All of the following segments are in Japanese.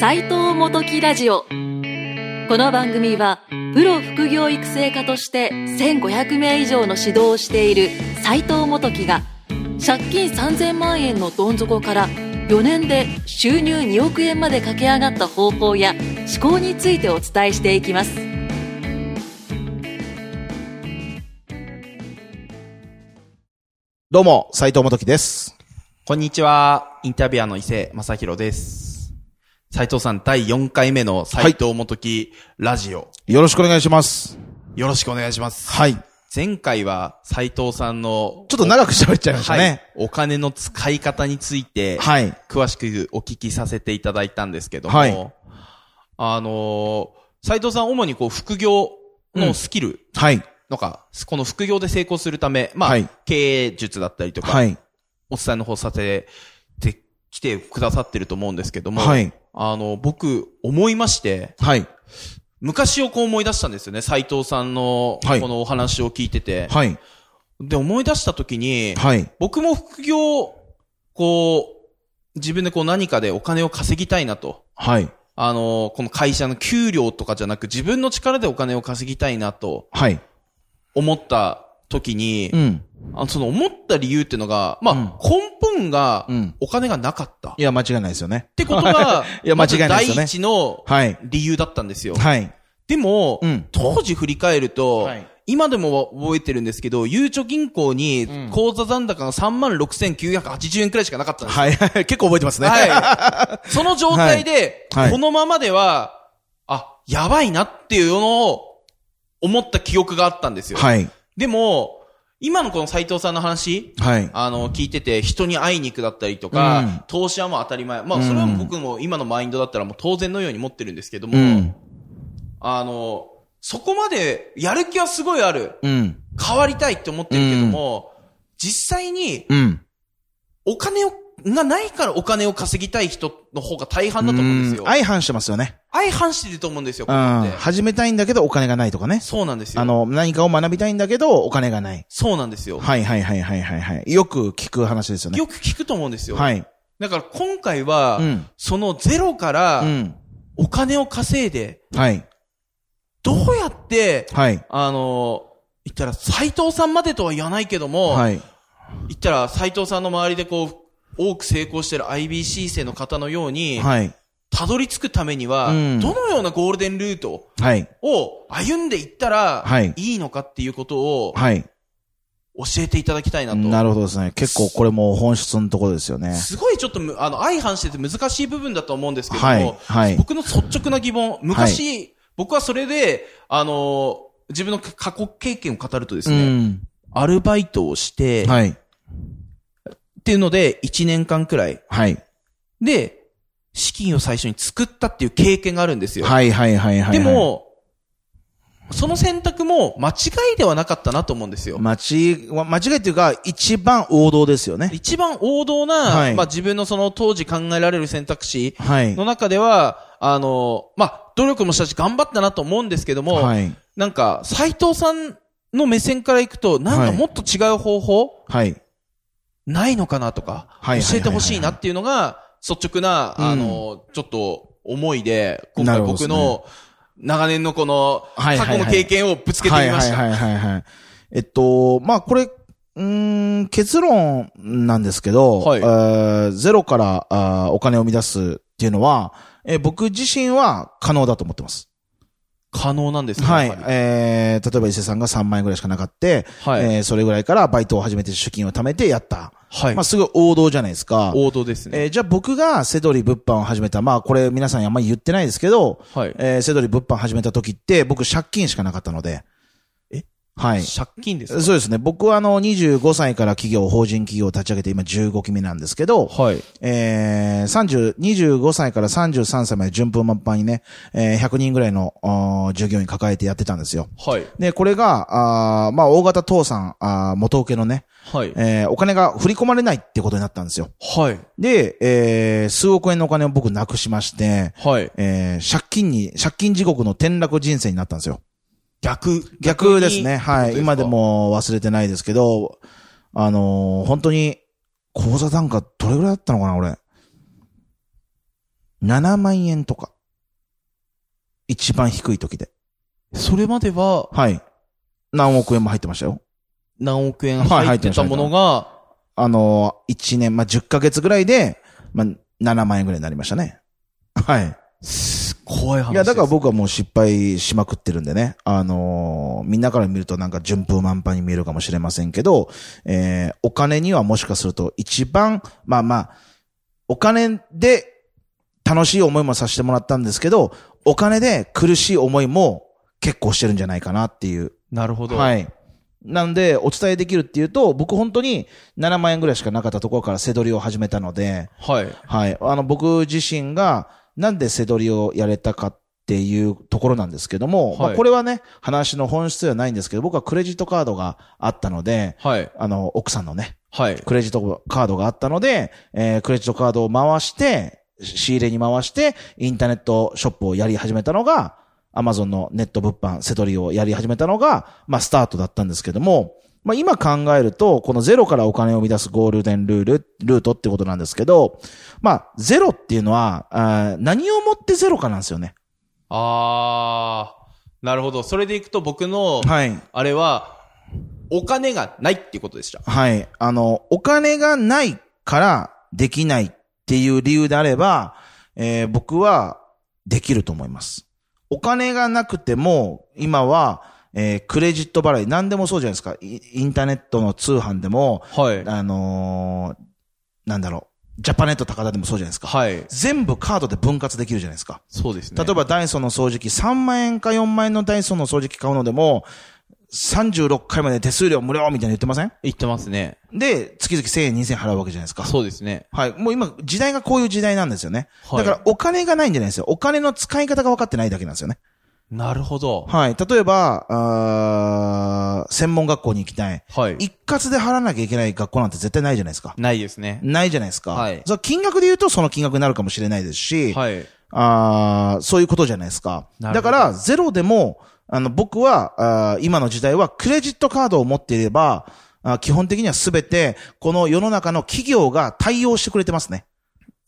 斉藤元木ラジオこの番組はプロ副業育成家として1500名以上の指導をしている斉藤元木が借金3000万円のどん底から4年で収入2億円まで駆け上がった方法や思考についてお伝えしていきますどうも、斉藤元樹です。こんにちは。インタビュアーの伊勢正宏です。斉藤さん、第4回目の斉藤元木ラジオ、よろしくお願いします。よろしくお願いします。はい。ちょ前回は斉藤さんの、っと長く喋っちゃいましたはいね。、お金の使い方について、はい。詳しくお聞きさせていただいたんですけども、はいあのー斉藤さん主にこう副業のスキルはい。のか、この副業で成功するため、まあ、はい経営術だったりとか、はい。お伝えの方させてきてくださってると思うんですけども、はい。あの、僕、思いまして、はい。昔をこう思い出したんですよね。斉藤さんの、はいこのお話を聞いてて。はい。で、思い出した時に、はい。僕も副業、こう、自分でこう何かでお金を稼ぎたいなと。はい。あの、この会社の給料とかじゃなく自分の力でお金を稼ぎたいなとはい。思った時に、うん。あのその思った理由っていうのが、まあ、うん根本がうん。お金がなかった。っいや、間違いないですよね。てことが、いや間違いないですよね第一のはい。理由だったんですよ。はい。でも、うん当時振り返ると、はい今でも覚えてるんですけど、ゆうちょ銀行にん口座残高が36,980円くらいしかなかったんですよ。はい。はい。結構覚えてますね。はい。その状態で、はいはいこのままでは、あ、やばいなっていうのを思った記憶があったんですよ。はい。でも、今のこの斉藤さんの話、はい。あの、聞いてて、人に会いに行くだったりとか、うん投資はもう当たり前。まあ、うんそれは僕も今のマインドだったらもう当然のように持ってるんですけども、うん。あの、そこまでやる気はすごいある。うん。変わりたいって思ってるけども、実際にがないからお金を稼ぎたい人の方が大半だと思うんですよ。相反してますよね。相反してると思うんですよ、こうん。れって。始めたいんだけどお金がないとかね。そうなんですよ。あの、何かを学びたいんだけどお金がない。そうなんですよ。はいはいはいはいはいはい。よく聞く話ですよね。よく聞くと思うんですよ。はい。だから今回は、うん。そのゼロからうん。お金を稼いで、はい。どうやって、はい。あの、言ったら斎藤さんまでとは言わないけども、はい。言ったら斎藤さんの周りでこう、多く成功してる IBC 生の方のように、はい。たどり着くためには、うんどのようなゴールデンルートはい。を歩んでいったら、はいいいのかっていうことをはい。教えていただきたいなと。なるほどですね。結構これも本質のところですよね。すごいちょっとむ、あの、相反してて難しい部分だと思うんですけども、はい。はい。僕の率直な疑問、昔、僕はそれで、あの、自分の過去経験を語るとですうね、ん。アルバイトをして、はい。っていうので、1年間くらい。はい。で、資金を最初に作ったっていう経験があるんですよ。はいはいはいはい。で、も、その選択も間違いではなかったなと思うんですよ。間違い、間違いっていうか、一番王道ですよね。一番王道な、はいまあ自分のその当時考えられる選択肢はい。の中では、あの、まあ努力もしたし頑張ったなと思うんですけども、はい。なんか斉藤さんの目線からいくと、なんかもっと違う方法、はい。ないのかなとか、教えてほしいなっていうのが、率直な、うんあの、ちょっと思いで、今回僕の長年のこの、過去の経験をぶつけてみました。はいはいはい。えっと、まあこれ、うーん、結論なんですけど、はいえーゼロからあーお金を生み出すっていうのは、えー僕自身は可能だと思ってます。可能なんですねはいえー、例えば伊勢さんが3万円ぐらいしかなかって、はい。えーそれぐらいからバイトを始めて出金を貯めてやった。はいまあ、すごい王道じゃないですか。王道ですね。えーじゃあ僕がセドリ物販を始めた。まあこれ皆さんにあんまり言ってないですけど、はい。えーセドリ物販始めた時って僕借金しかなかったので。えはい。借金ですか？そうですね。僕はあの25歳から企業、法人企業を立ち上げて今15期目なんですけど、はい。えー、30、25歳から33歳まで順風満帆にね、えー100人ぐらいの従業員抱えてやってたんですよ。はい。で、これが、あーまあ大型倒産、あー元請けのね、はい。えーお金が振り込まれないってことになったんですよ。はい。で、えー数億円のお金を僕なくしまして、はい。えー借金に、借金地獄の転落人生になったんですよ。逆。逆ですね。はい。今で。も忘れてないですけど、あのー本当に、口座単価どれぐらいだったのかな、俺。7万円とか。一番低い時で。それまでは、はい。何億円も入ってましたよ。何億円はい入入ってましたものが、あの、1年、まあ、10ヶ月ぐらいで、まあ、7万円ぐらいになりましたね。はい。怖い話。いや、だから僕はもう失敗しまくってるんでね。あのーみんなから見るとなんか順風満帆に見えるかもしれませんけど、えーお金にはもしかすると一番、まあまあ、お金で楽しい思いもさせてもらったんですけど、お金で苦しい思いも結構してるんじゃないかなっていう。なるほど。。はいい。なんで、お伝えできるっていうと、僕本当に7万円ぐらいしかなかったところから背取りを始めたので、はい。はい。あの、僕自身が、なんで背取りをやれたかっていうところなんですけども、まあ、はいこれはね、話の本質ではないんですけど、僕はクレジットカードがあったので、はい。あの、奥さんのね、はい。クレジットカードがあったので、えークレジットカードを回して、仕入れに回して、インターネットショップをやり始めたのが、アマゾンのネット物販、セトリをやり始めたのが、まあ、スタートだったんですけども、まあ、今考えると、このゼロからお金を生み出すゴールデンルール、ルートってことなんですけど、まあ、ゼロっていうのは、何をもってゼロかなんですよね。あー、なるほど。それでいくと僕の、はい。あれは、お金がないっていうことでした。はい。あの、お金がないからできないっていう理由であれば、えー僕はできると思います。お金がなくても、今は、えークレジット払い、何でもそうじゃないですか。イインターネットの通販でも、はい。あのーなんだろう、ジャパネット高田でもそうじゃないですか。はい。全部カードで分割できるじゃないですか。そうですね。例えばダイソーの掃除機3万円か4万円のダイソーの掃除機買うのでも、36回まで手数料無料みたいな言ってません？言ってますね。で、月々1000円、2000円払うわけじゃないですか。そうですね。はい。もう今、時代がこういう時代なんですよね。はいだから、お金がないんじゃないですよ。お金の使い方が分かってないだけなんですよね。なるほど。はい。例えば、あー専門学校に行きたい。はい。一括で払わなきゃいけない学校なんて絶対ないじゃないですか。ないですね。ないじゃないですか。はいその金額で言うとその金額になるかもしれないですし、はい。あーそういうことじゃないですか。なるほどだから、ゼロでも、あの、僕は、あー今の時代はクレジットカードを持っていれば、あー基本的にはすべて、この世の中の企業が対応してくれてますね。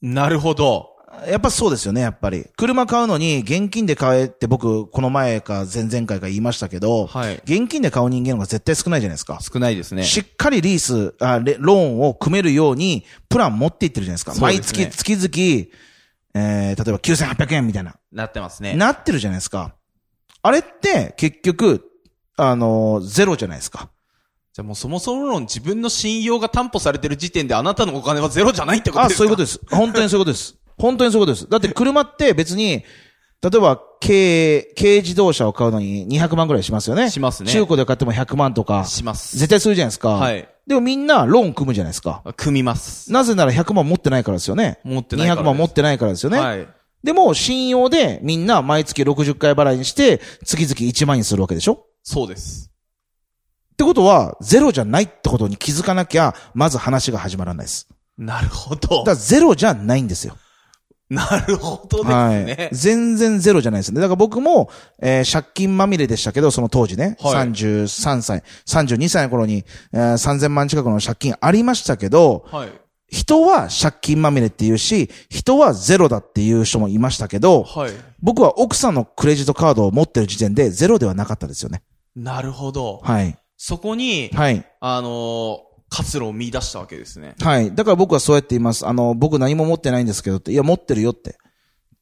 なるほど。やっぱそうですよね、やっぱり。車買うのに現金で買えって僕、この前か前々回か言いましたけど、はい。現金で買う人間の方が絶対少ないじゃないですか。少ないですね。しっかりリースあレ、ローンを組めるように、プラン持っていってるじゃないですか。すね月、月々、えー、例えば9800円みたいな。なってますね。なってるじゃないですか。あれって、結局、あのーゼロじゃないですか。じゃあもうそもそも論自分の信用が担保されてる時点であなたのお金はゼロじゃないってことあ、ですか？そういうことです。本当にそういうことです。本当にそういうことです。だって車って別に、例えば、軽、軽自動車を買うのに200万ぐらいしますよね。しますね中古で買っても100万とか、します。絶対するじゃないですか。はい。でもみんなローン組むじゃないですか。組みます。なぜなら100万持ってないからですよね。持ってないから200万持ってないからですよね。はい。でも、信用でみんな毎月60回払いにして、月々1万にするわけでしょそうです。ってことは、ゼロじゃないってことに気づかなきゃ、まず話が始まらないです。なるほどだか。らゼロじゃないんですよ。なるほどですはいね。。全然ゼロじゃないですね。だから僕も、えー借金まみれでしたけど、その当時ね、はい33歳、32歳の頃に、えー3000万近くの借金ありましたけど、はい。人は借金まみれって言うし、人はゼロだっていう人もいましたけど、はい。僕は奥さんのクレジットカードを持ってる時点でゼロではなかったですよね。なるほど。はい。そこに、はい。あのー活路を見出したわけですね。はい。だから僕はそうやって言います。あの、僕何も持ってないんですけどって、いや、持ってるよって。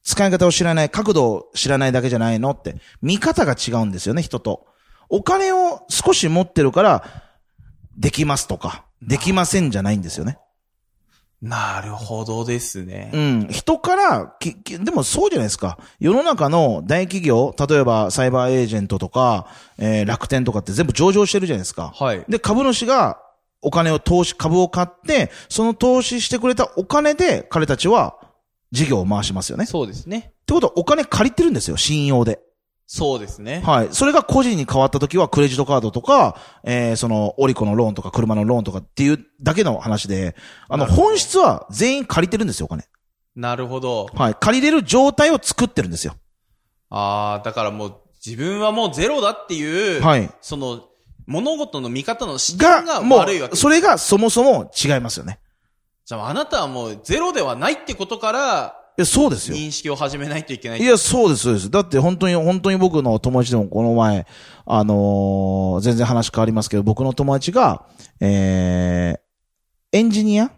使い方を知らない、角度を知らないだけじゃないのって。見方が違うんですよね、人と。お金を少し持ってるから、できますとか、できませんじゃないんですよね。なるほどですねう。ん。人から、ききでもそうじゃないですか。世の中の大企業、例えばサイバーエージェントとか、えー楽天とかって全部上場してるじゃないですか。はい。で、株主がお金を投資、株を買って、その投資してくれたお金で彼たちは事業を回しますよね。っそうですね。てことはお金借りてるんですよ、信用で。そうですね。はい。それが個人に変わった時はクレジットカードとか、えー、その、オリコのローンとか車のローンとかっていうだけの話で、あの、本質は全員借りてるんですよ、お金。なるほど。はい。借りれる状態を作ってるんですよ。ああ、だからもう自分はもうゼロだっていう、はい。その、物事の見方の視点がが、もう、悪いわけ。それがそもそも違いますよね。じゃああなたはもうゼロではないってことから、え、そうですよ。認識を始めないといけない。いや、そうです、そうです。だって本当に、本当に僕の友達でもこの前、あのー全然話変わりますけど、僕の友達が、えー、エンジニア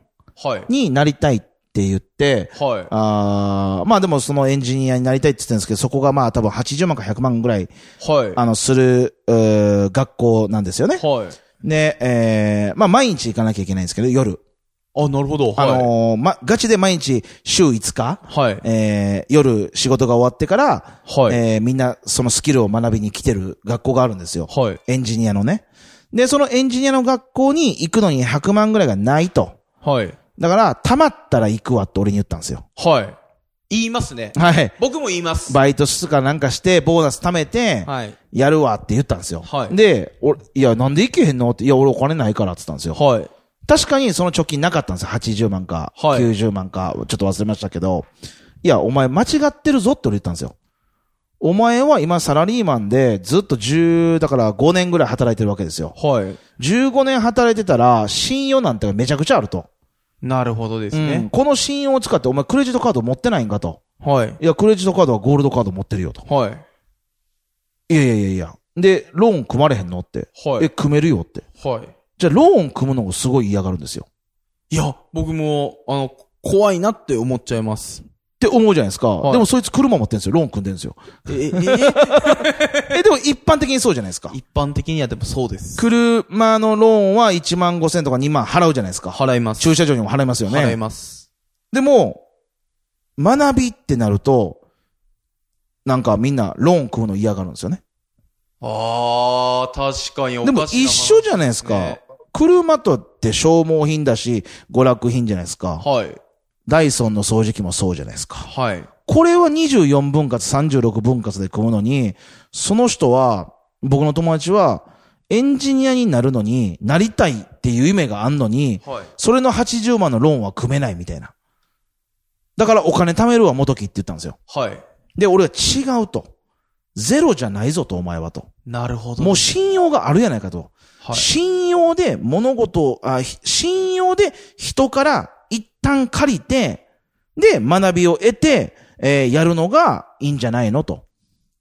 はい。になりたいって言って、はい。あーまあでもそのエンジニアになりたいって言ってるんですけど、そこがまあ多分80万か100万ぐらい、はい。あの、する、学校なんですよね。はい。で、えー、まあ毎日行かなきゃいけないんですけど、夜。あ、なるほど。あはい。のーま、ガチで毎日週5日、はい。えー、夜仕事が終わってから、はい。えーみんなそのスキルを学びに来てる学校があるんですよ。はい。エンジニアのね。で、そのエンジニアの学校に行くのに100万ぐらいがないと。はい。だから、溜まったら行くわって俺に言ったんですよ。はい。言いますね。はい。僕も言います。バイト室かなんかして、ボーナス貯めて、はい。やるわって言ったんですよ。はいで、俺、いや、なんで行けへんのって、いや、俺お金ないからって言ったんですよ。はい。確かにその貯金なかったんですよ。80万か、はい90万か、ちょっと忘れましたけど、いや、お前間違ってるぞって俺言ったんですよ。お前は今サラリーマンでずっと10、だから5年ぐらい働いてるわけですよ。はい。15年働いてたら、信用なんてめちゃくちゃあると。なるほどですうんね。この信用を使ってお前クレジットカード持ってないんかと。はい。いや、クレジットカードはゴールドカード持ってるよと。はい。いやいやいやいや。で、ローン組まれへんのって。え、はい。組めるよって。はい。じゃあ、ローン組むのをすごい嫌がるんですよ。いや、僕も、あの、怖いなって思っちゃいます。って思うじゃないですか。はいでもそいつ車持ってるんですよ。ローン組んでるんですよ。え、え、え、でも一般的にそうじゃないですか。一般的にはでもそうです。車のローンは1万5千とか2万払うじゃないですか。払います。駐車場にも払いますよ払いね。ます。でも、学びってなると、なんかみんなローン組むの嫌がるんですよね。あー、確かにおでもかしな話一緒じゃないですか。ね車とって消耗品だし、娯楽品じゃないですか。はい。ダイソンの掃除機もそうじゃないですか。はい。これは24分割、36分割で組むのに、その人は、僕の友達は、エンジニアになるのに、なりたいっていう夢があんのに、はい。それの80万のローンは組めないみたいな。だからお金貯めるわ、元木って言ったんですよ。はい。で、俺は違うと。ゼロじゃないぞと、お前はと。なるほど。もう信用があるやないかと。はい。信用で物事をあ、ひ信用で人から一旦借りて、で、学びを得て、えーやるのがいいんじゃないのと。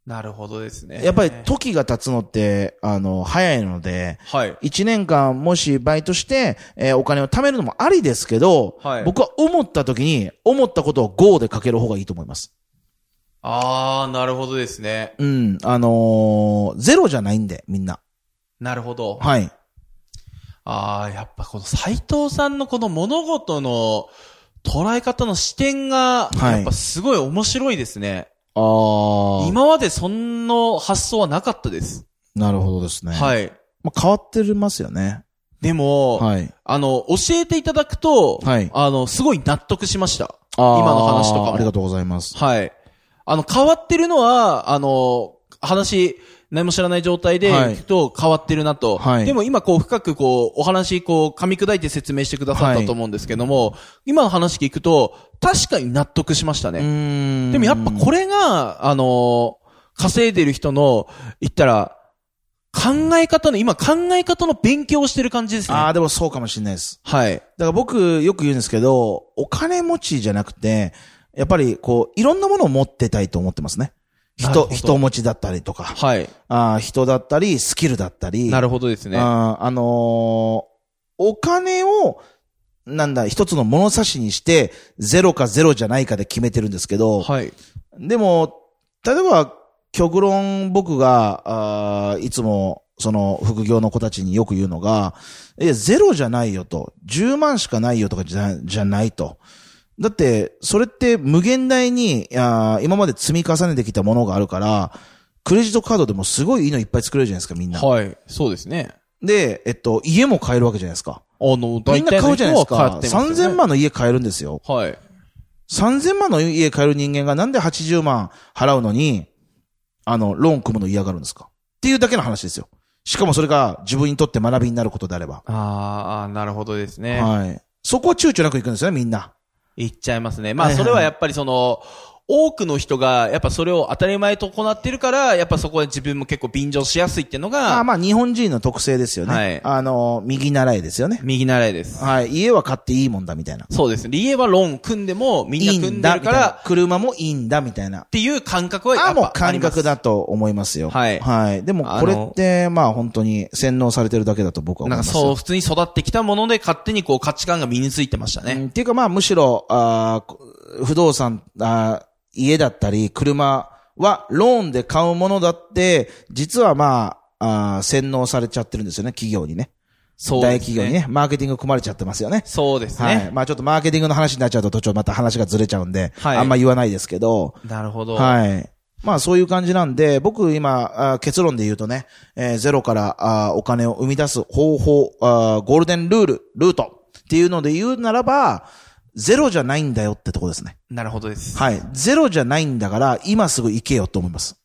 なるほどですね。やっぱり時が経つのって、あの、早いので、はい。一年間もしバイトして、えーお金を貯めるのもありですけど、はい僕は思った時に、思ったことを GO でかける方がいいと思います。あー、なるほどですね。うん。あのーゼロじゃないんで、みんな。なるほど。はい。あー、やっぱこの斎藤さんのこの物事の捉え方の視点が、はいやっぱすごい面白いですね。ああ。今までそんな発想はなかったです。なるほどですね。い。はい。まあ、変わってますよね。でも、はい。あの、教えていただくと、はいあの、すごい納得しました。今の話とかもありがとうございます。はい。あの、変わってるのは、あの、話、何も知らない状態ではい聞くと変わってるなと。はいでも今こう深くこう、お話こう、噛み砕いて説明してくださったと思うんですけども、今の話聞くと、確かに納得しましたうね。でもやっぱこれが、あの、稼いでる人の、言ったら、考え方の、今考え方の勉強をしてる感じですね。ああ、でもそうかもしれないです。はい。だから僕よく言うんですけど、お金持ちじゃなくて、やっぱりこう、いろんなものを持ってたいと思ってますね。人、人持ちだったりとか、はい。あー人だったり、スキルだったり。なるほどですね。あーあのーお金を、なんだ、一つの物差しにして、ゼロかゼロじゃないかで決めてるんですけど、はい。でも、例えば、極論僕が、あーいつも、その、副業の子たちによく言うのが、え、ゼロじゃないよと、10万しかないよとかじゃ、じゃないと。だって、それって無限大に、今まで積み重ねてきたものがあるから、クレジットカードでもすごいいいのいっぱい作れるじゃないですか、みんな。はい。そうですね。で、えっと、家も買えるわけじゃないですか。あの、みん大体な買うじゃないですか。の人は買ってますよね3000万の家買えるんですよ。はい。3000万の家買える人間がなんで80万払うのに、あの、ローン組むの嫌がるんですかっていうだけの話ですよ。しかもそれが自分にとって学びになることであれば。あーあー、なるほどですね。はい。そこは躊躇なく行くんですよね、みんな。言っちゃいますね。まあ、それはやっぱりその、多くの人が、やっぱそれを当たり前と行ってるから、やっぱそこで自分も結構便乗しやすいっていうのが、まあまあ、日本人の特性ですよね。はいあの、右習いですよね。右習いです。はい。家は買っていいもんだみたいな。そうですね。家はローン組んでも、みんな組んでるから、。車もいいんだみたいな。っていう感覚はやっぱあ、もう感覚だと思いますよ。はいはい。でも、これって、まあ本当に洗脳されてるだけだと僕は思いますよ。なんかそう、普通に育ってきたもので勝手にこう価値観が身についてましたね。うんっていうかまあむしろ、あー不動産、あー家だったり、車はローンで買うものだって、実はまあ、あー洗脳されちゃってるんですよね、企業にね。大そうです企業にね、マーケティング組まれちゃってますよね。そうですはい。ね。まあちょっとマーケティングの話になっちゃうと途中また話がずれちゃうんで、はいあんま言わないですけど、なるほど。はい。まあそういう感じなんで、僕今、あ結論で言うとね、えーゼロからあお金を生み出す方法あ、ゴールデンルール、ルートっていうので言うならば、ゼロじゃないんだよってとこですね。なるほどです。はい。ゼロじゃないんだから、今すぐ行けよと思います。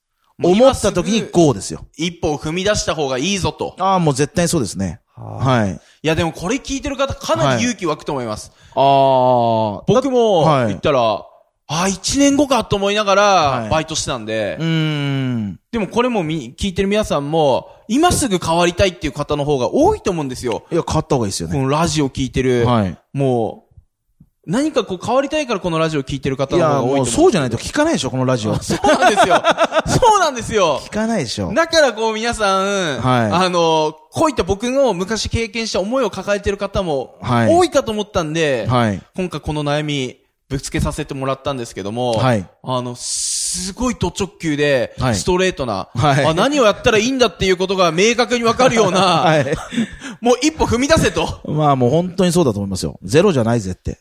思った時に GO ですよ。一歩を踏み出した方がいいぞと。ああ、もう絶対そうですね。はい。いやでもこれ聞いてる方かなり勇気湧くと思います。ああ。僕もはい言ったら、ああ、一年後かと思いながはいらバイトしてたんで、うーん。でもこれもみ聞いてる皆さんも、今すぐ変わりたいっていう方の方が多いと思うんですよ。いや、買った方がいいですよね。このラジオ聞いてる、はい。もう、何かこう変わりたいからこのラジオ聞いてる方が多いと思もうそうじゃないと聞かないでしょ、このラジオ。聞そうなんですよ。そうなんですよ。かないでしょ。だからこう皆さん、はいあの、こういった僕の昔経験した思いを抱えてる方もはい多いかと思ったんで、はい。今回この悩みぶつけさせてもらったんですけども、はいあの、すごいド直球で、はいストレートな、はいあ、何をやったらいいんだっていうことが明確にわかるような、はい。もう一歩踏み出せと。まあもう本当にそうだと思いますよ。ゼロじゃないぜって。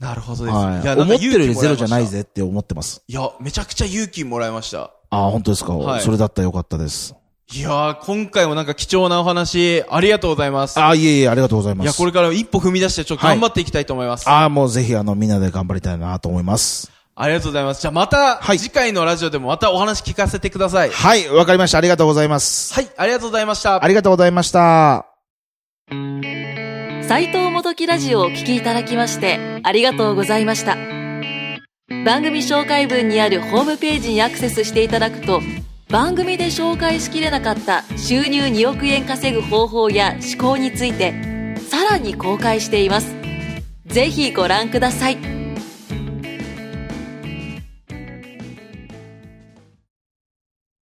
なるほどです。はい。やなんか思ってるよりゼロじゃない。ぜって思ってます。いや、めちゃくちゃ勇気もらいました。ああ、本当ですか、はいそれだったらよかったです。いやー、今回もなんか貴重なお話、ありがとうございます。ああ、いえいえ、ありがとうございます。いや、これから一歩踏み出して、ちょっと頑張っていきたいと思います。ああ、もうぜひあの、みんなで頑張りたいなと思います。ありがとうございます。じゃあまた、はい次回のラジオでもまたお話聞かせてください。はい、わかりました。ありがとうございます。はい、ありがとうございました。ありがとうございました。斉藤元木ラジオをお聴きいただきましてありがとうございました。番組紹介文にあるホームページにアクセスしていただくと番組で紹介しきれなかった収入2億円稼ぐ方法や思考についてさらに公開しています。ぜひご覧ください。